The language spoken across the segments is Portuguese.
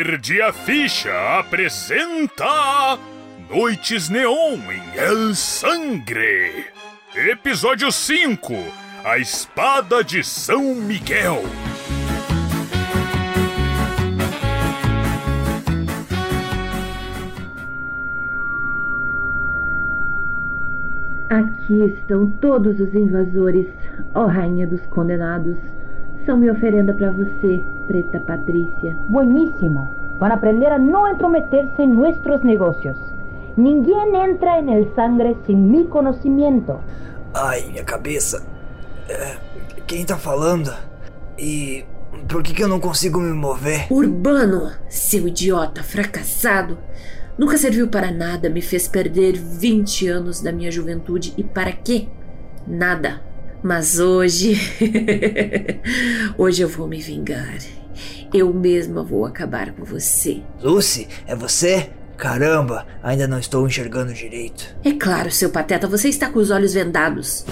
Perdi a Ficha apresenta Noites Neon em El Sangre. Episódio 5 A Espada de São Miguel. Aqui estão todos os invasores, ó Rainha dos Condenados. São minha oferenda para você, Preta Patrícia. Buenísimo. Van a aprender a no entrometerse en nuestros negocios. Ninguém entra en el sangre sin mi conocimiento. Ai, minha cabeça. É, quem tá falando? E por que, que eu não consigo me mover? Urbano, seu idiota fracassado. Nunca serviu para nada, me fez perder 20 anos da minha juventude e para quê? Nada. Mas hoje. hoje eu vou me vingar. Eu mesma vou acabar com você. Lucy, é você? Caramba, ainda não estou enxergando direito. É claro, seu pateta, você está com os olhos vendados.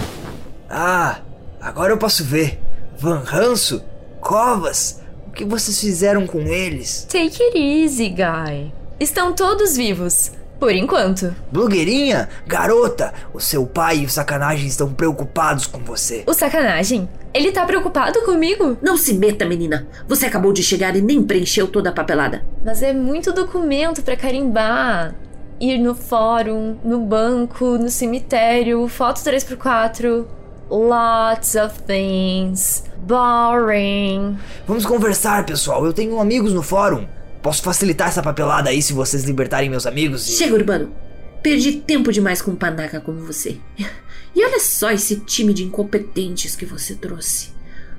Ah, agora eu posso ver. Van Ranço? Covas? O que vocês fizeram com eles? Take it easy, guy. Estão todos vivos. Por enquanto. Blogueirinha? Garota, o seu pai e o sacanagem estão preocupados com você. O sacanagem? Ele tá preocupado comigo? Não se meta, menina. Você acabou de chegar e nem preencheu toda a papelada. Mas é muito documento para carimbar. Ir no fórum, no banco, no cemitério, foto 3x4. Lots of things. Boring. Vamos conversar, pessoal. Eu tenho amigos no fórum. Posso facilitar essa papelada aí se vocês libertarem meus amigos? E... Chega, Urbano. Perdi tempo demais com um panaca como você. E olha só esse time de incompetentes que você trouxe.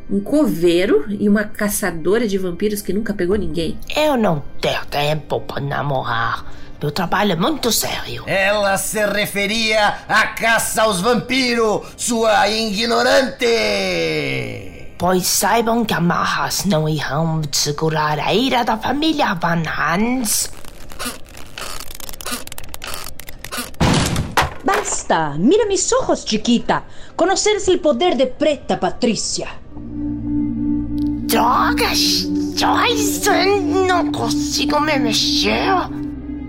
Um coveiro e uma caçadora de vampiros que nunca pegou ninguém. Eu não tenho tempo para namorar. Meu trabalho é muito sério. Ela se referia à caça aos vampiros, sua ignorante! Pois saibam que amarras não irão segurar a ira da família Van Hans. Basta. Mira mis ojos, chiquita. Conoces el poder de Preta Patrícia. Drogas! Joyce, não consigo me mexer.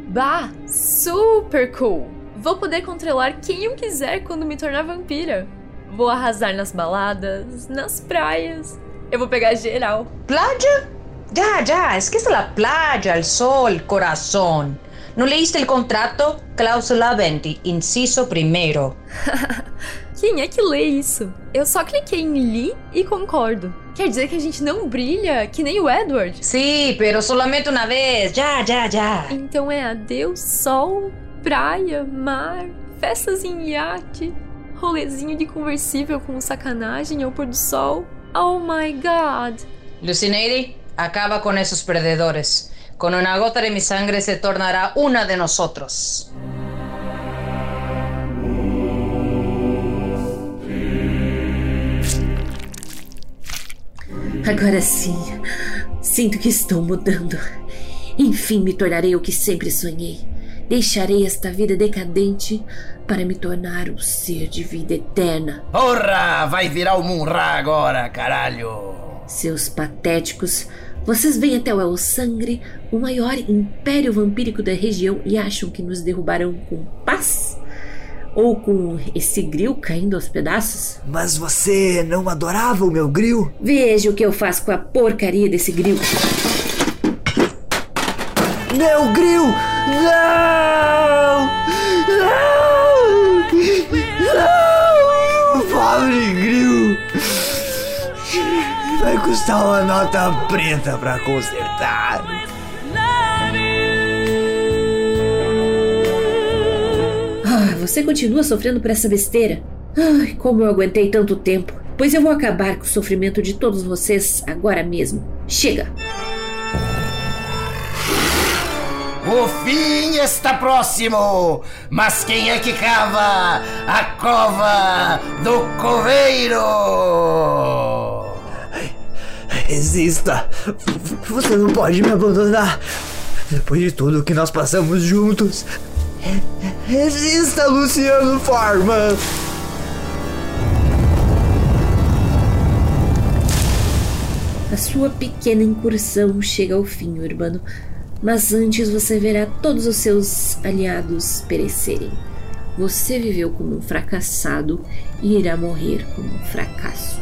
Bah, super cool. Vou poder controlar quem eu quiser quando me tornar vampira. Vou arrasar nas baladas, nas praias. Eu vou pegar geral. ¿Playa? Ya, ya. Esquece la playa, el sol, corazón. ¿No leíste el contrato? Cláusula 20, inciso primero. Quem é que lê isso? Eu só cliquei em li e concordo. Quer dizer que a gente não brilha, que nem o Edward? Sí, pero solamente una vez. Ya, ya, ya. Então é adeus, sol, praia, mar, festas em iate, rolezinho de conversível com sacanagem ao pôr do sol. Oh my god. Lucineidi, acaba con esos perdedores. Con una gota de mi sangre se tornará una de nosotros. Agora sim, sinto que estou mudando. Enfim, me tornarei o que sempre sonhei. Deixarei esta vida decadente para me tornar um ser de vida eterna. Porra! Vai virar o Munra agora, caralho! Seus patéticos, vocês vêm até o El Sangre, o maior império vampírico da região, e acham que nos derrubarão com paz? Ou com esse gril caindo aos pedaços? Mas você não adorava o meu gril? Veja o que eu faço com a porcaria desse gril. Meu gril! Não! Não! Não! Pobre gril! Vai custar uma nota preta pra consertar. Ah, você continua sofrendo por essa besteira? Ai, como eu aguentei tanto tempo. Pois eu vou acabar com o sofrimento de todos vocês agora mesmo. Chega! O fim está próximo, mas quem é que cava a cova do coveiro? Resista! Você não pode me abandonar! Depois de tudo que nós passamos juntos. Resista, Luciano Farman! A sua pequena incursão chega ao fim, Urbano. Mas antes você verá todos os seus aliados perecerem. Você viveu como um fracassado e irá morrer como um fracasso.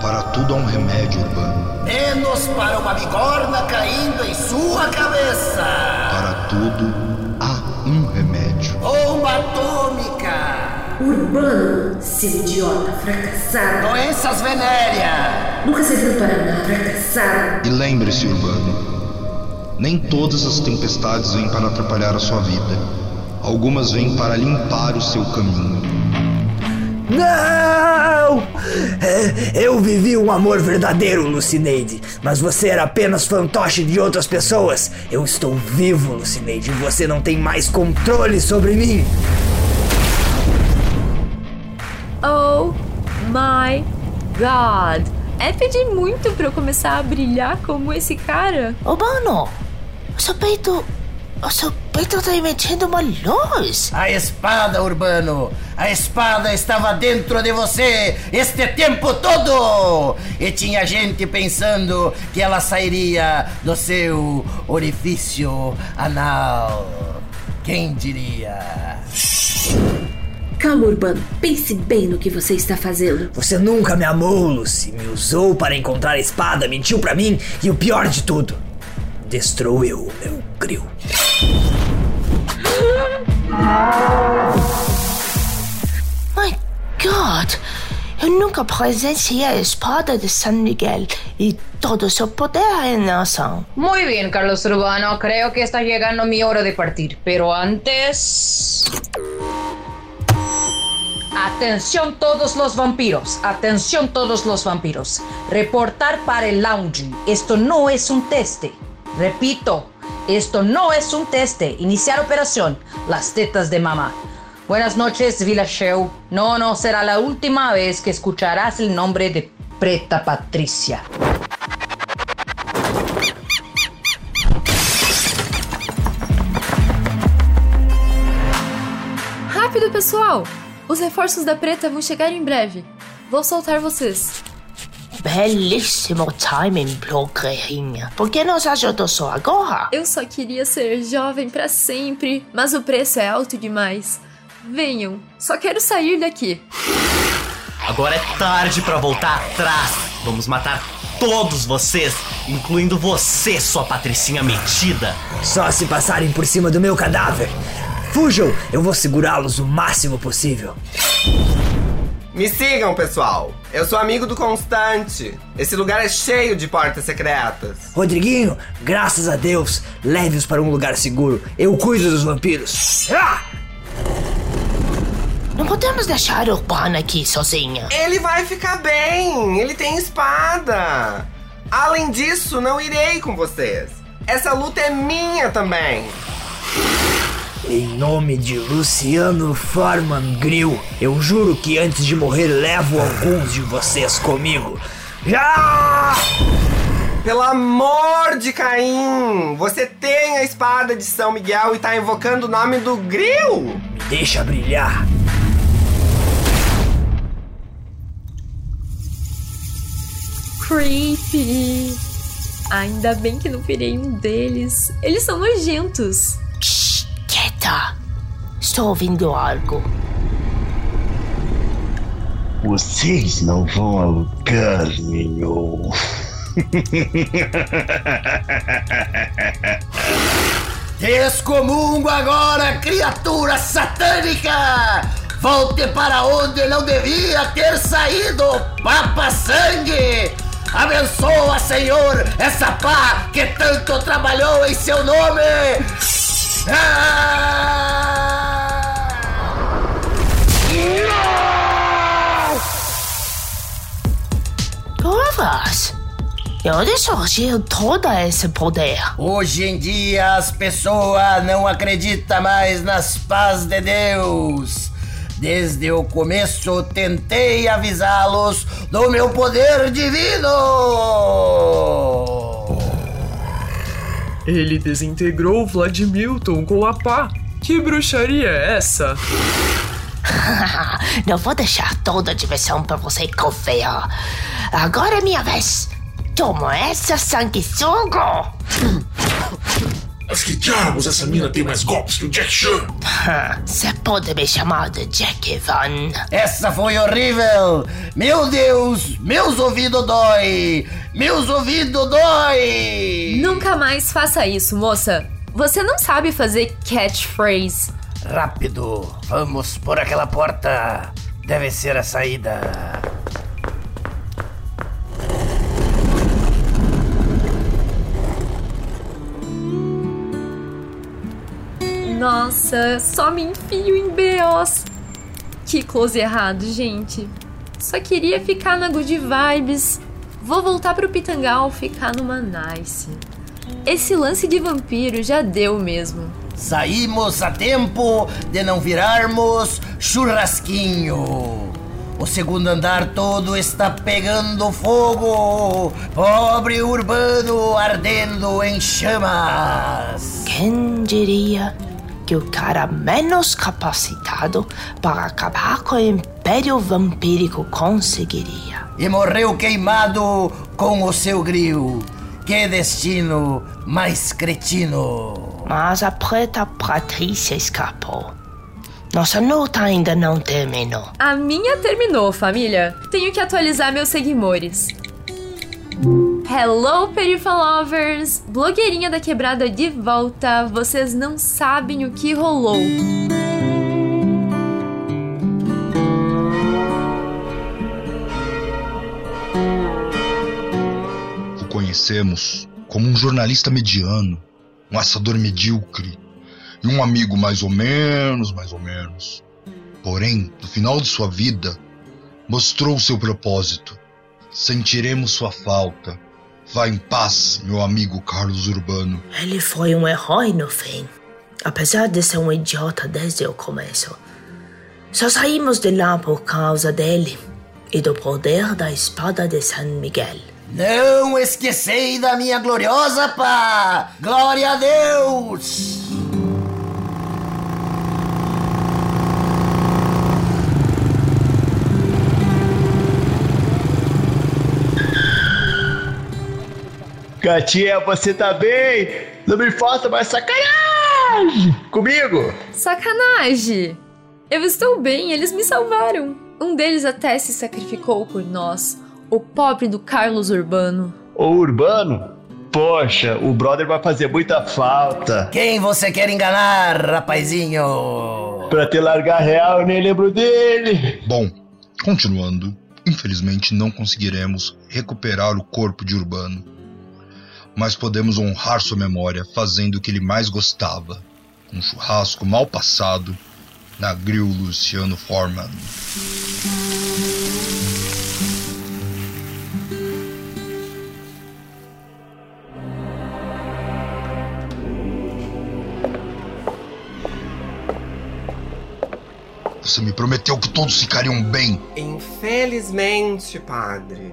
Para tudo há um remédio urbano. Menos para uma bigorna caindo em sua cabeça. Para tudo há um remédio. Bomba atômica. Urbano, seu idiota fracassado. Doenças venéreas. Nunca serviu para nada, fracassado. E lembre-se, urbano, nem todas as tempestades vêm para atrapalhar a sua vida. Algumas vêm para limpar o seu caminho. Não! É, Eu vivi um amor verdadeiro, Lucineide, mas você era apenas fantoche de outras pessoas. Eu estou vivo, Lucineide, e você não tem mais controle sobre mim. Oh my god. É pedir muito pra eu começar a brilhar como esse cara? Urbano, o seu peito. O seu peito tá emitendo uma luz. A espada, Urbano! A espada estava dentro de você este tempo todo! E tinha gente pensando que ela sairia do seu orifício anal. Quem diria? Calma, Urbano. Pense bem no que você está fazendo. Você nunca me amou, Lucy. Me usou para encontrar a espada, mentiu pra mim e o pior de tudo, destruiu meu grill. My God! Eu nunca presenciei a espada de San Miguel e todo o seu poder em ação. Muy bien, Carlos Urbano. Creo que está llegando mi hora de partir. Pero antes... Atención todos los vampiros. Atención todos los vampiros. Reportar para el lounge. Esto no es un teste. Repito, esto no es un teste. Iniciar operación. Las tetas de mamá. Buenas noches, Villa Show. No, no será la última vez que escucharás el nombre de Preta Patricia. Rápido, pessoal! Os reforços da preta vão chegar em breve. Vou soltar vocês. Belíssimo timing, blogueirinha. Por que nos ajudou só agora? Eu só queria ser jovem pra sempre, mas o preço é alto demais. Venham, só quero sair daqui. Agora é tarde pra voltar atrás. Vamos matar todos vocês, incluindo você, sua patricinha metida. Só se passarem por cima do meu cadáver. Fujam, eu vou segurá-los o máximo possível. Me sigam, pessoal. Eu sou amigo do Constante. Esse lugar é cheio de portas secretas. Rodriguinho, graças a Deus, leve-os para um lugar seguro. Eu cuido dos vampiros. Ah! Não podemos deixar o Urbano aqui sozinha. Ele vai ficar bem. Ele tem espada. Além disso, não irei com vocês. Essa luta é minha também. Em nome de Luciano Forman Grill, eu juro que antes de morrer levo alguns de vocês comigo. Já! Pelo amor de Caim! Você tem a espada de São Miguel e tá invocando o nome do Grill? Me deixa brilhar. Creepy. Ainda bem que não virei um deles. Eles são nojentos. Quieta. Estou ouvindo algo. Vocês não vão a lugar nenhum. Descomungo agora, criatura satânica! Volte para onde não devia ter saído, Papa Sangue! Abençoa, Senhor, essa pá que tanto trabalhou em seu nome! Ah! Corvas! De onde surgiu todo esse poder? Hoje em dia as pessoas não acreditam mais nas paz de Deus. Desde o começo tentei avisá-los do meu poder divino. Ele desintegrou Vladimilton com a pá. Que bruxaria é essa? Não vou deixar toda a diversão pra você, Cofeia. Agora é minha vez. Toma essa, sanguessuga! Mas que diabos essa mina tem mais golpes que o Jack Chan? Você pode me chamar de Jack Van. Essa foi horrível! Meu Deus, meus ouvidos dói! Meus ouvidos dói! Nunca mais faça isso, moça. Você não sabe fazer catchphrase. Rápido, vamos por aquela porta. Deve ser a saída. Nossa, só me enfio em BOs. Que close errado, gente. Só queria ficar na good vibes. Vou voltar pro Pitangal ficar numa nice. Esse lance de vampiro já deu mesmo. Saímos a tempo de não virarmos churrasquinho. O segundo andar todo está pegando fogo. Pobre urbano ardendo em chamas. Quem diria que o cara menos capacitado para acabar com o Império Vampírico conseguiria? E morreu queimado com o seu gril. Que destino mais cretino. Mas a preta Patrícia escapou. Nossa luta ainda não terminou. A minha terminou, família. Tenho que atualizar meus seguidores. Hello, Perifa Lovers! Blogueirinha da quebrada de volta. Vocês não sabem o que rolou. O conhecemos como um jornalista mediano, um assador medíocre e um amigo mais ou menos, mais ou menos. Porém, no final de sua vida, mostrou seu propósito. Sentiremos sua falta. Vá em paz, meu amigo Carlos Urbano. Ele foi um herói no fim, apesar de ser um idiota desde o começo. Só saímos de lá por causa dele e do poder da espada de San Miguel. Não esquecei da minha gloriosa pá! Glória a Deus! Gatinha, você tá bem? Não me faça mais sacanagem comigo! Sacanagem! Eu estou bem, eles me salvaram. Um deles até se sacrificou por nós. O pobre do Carlos Urbano. O Urbano? Poxa, o brother vai fazer muita falta. Quem você quer enganar, rapazinho? Pra te largar real, eu nem lembro dele. Bom, continuando, infelizmente não conseguiremos recuperar o corpo de Urbano. Mas podemos honrar sua memória fazendo o que ele mais gostava: um churrasco mal passado na Grill Luciano Forman. Você me prometeu que todos ficariam bem. Infelizmente, padre.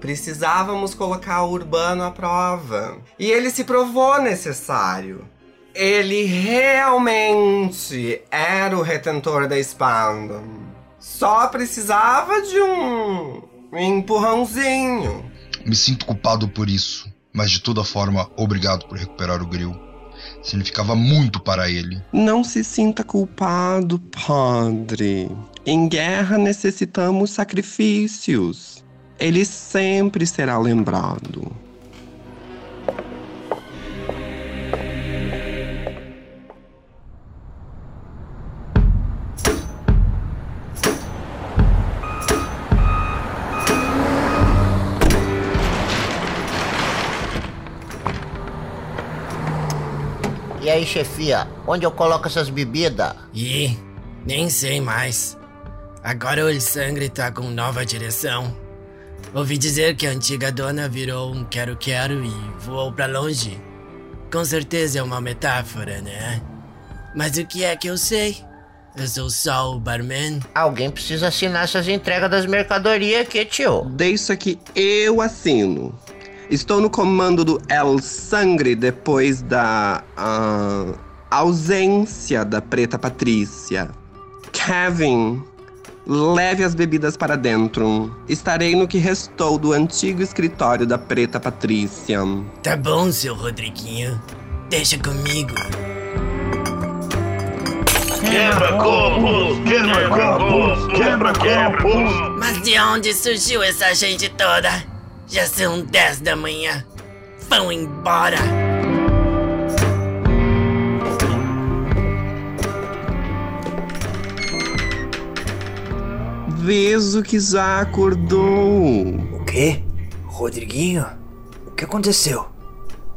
Precisávamos colocar o Urbano à prova. E ele se provou necessário. Ele realmente era o retentor da espada. Só precisava de um empurrãozinho. Me sinto culpado por isso, mas de toda forma, obrigado por recuperar o grill. Significava muito para ele. Não se sinta culpado, padre. Em guerra necessitamos sacrifícios. Ele sempre será lembrado. E aí, chefia, onde eu coloco essas bebidas? Ih, nem sei mais. Agora o Sangre tá com nova direção. Ouvi dizer que a antiga dona virou um quero-quero e voou pra longe. Com certeza é uma metáfora, né? Mas o que é que eu sei? Eu sou só o barman. Alguém precisa assinar essas entregas das mercadorias aqui, tio. Deixa que eu assino. Estou no comando do El Sangre depois da ah, ausência da Preta Patrícia. Kevin, Leve as bebidas para dentro. Estarei no que restou do antigo escritório da Preta Patrícia. Tá bom, seu Rodriguinho. Deixa comigo. Quebra copos, quebra copos, quebra copos. Mas de onde surgiu essa gente toda? Já são 10 da manhã. Vão embora. Vejo que já acordou. O quê? Rodriguinho? O que aconteceu?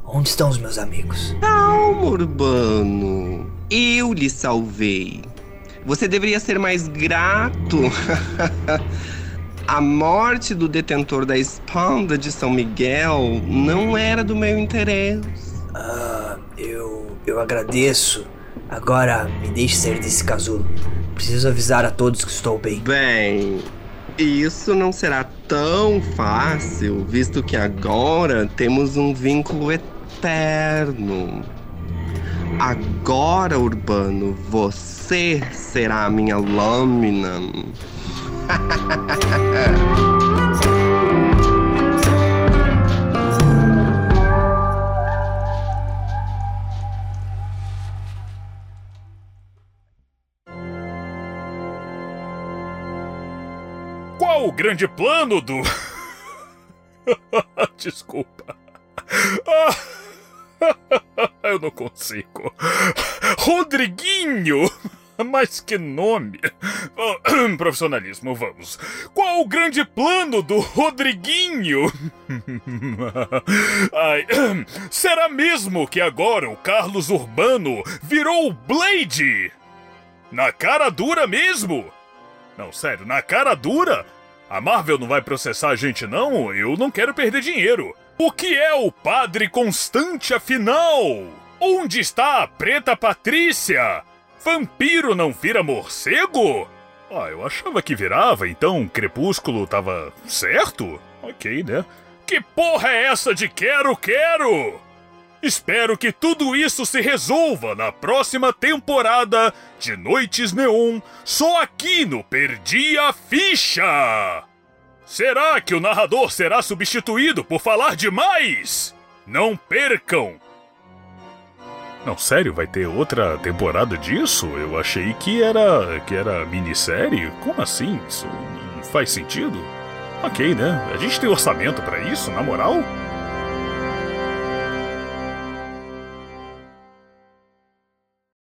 Onde estão os meus amigos? Calma, Urbano. Eu lhe salvei. Você deveria ser mais grato. A morte do detentor da espada de São Miguel não era do meu interesse. Ah, eu. eu agradeço. Agora me deixe sair desse casulo. Preciso avisar a todos que estou bem. Bem, isso não será tão fácil, visto que agora temos um vínculo eterno. Agora, Urbano, você será a minha lâmina. grande plano do. Desculpa. Ah, Eu não consigo. Rodriguinho! Mas que nome! Oh, Profissionalismo, vamos. Qual o grande plano do Rodriguinho? Ai, será mesmo que agora o Carlos Urbano virou o Blade? Na cara dura mesmo? Não, sério, na cara dura? A Marvel não vai processar a gente, não? Eu não quero perder dinheiro. O que é o Padre Constante, afinal? Onde está a Preta Patrícia? Vampiro não vira morcego? Ah, eu achava que virava, então Crepúsculo tava certo? Ok, né? Que porra é essa de quero, quero? Espero que tudo isso se resolva na próxima temporada de Noites Neon, só aqui no Perdi a Ficha! Será que o narrador será substituído por falar demais? Não percam! Não, sério, vai ter outra temporada disso? Eu achei que era que era minissérie. Como assim? Isso não faz sentido? Ok, né? A gente tem orçamento pra isso, na moral?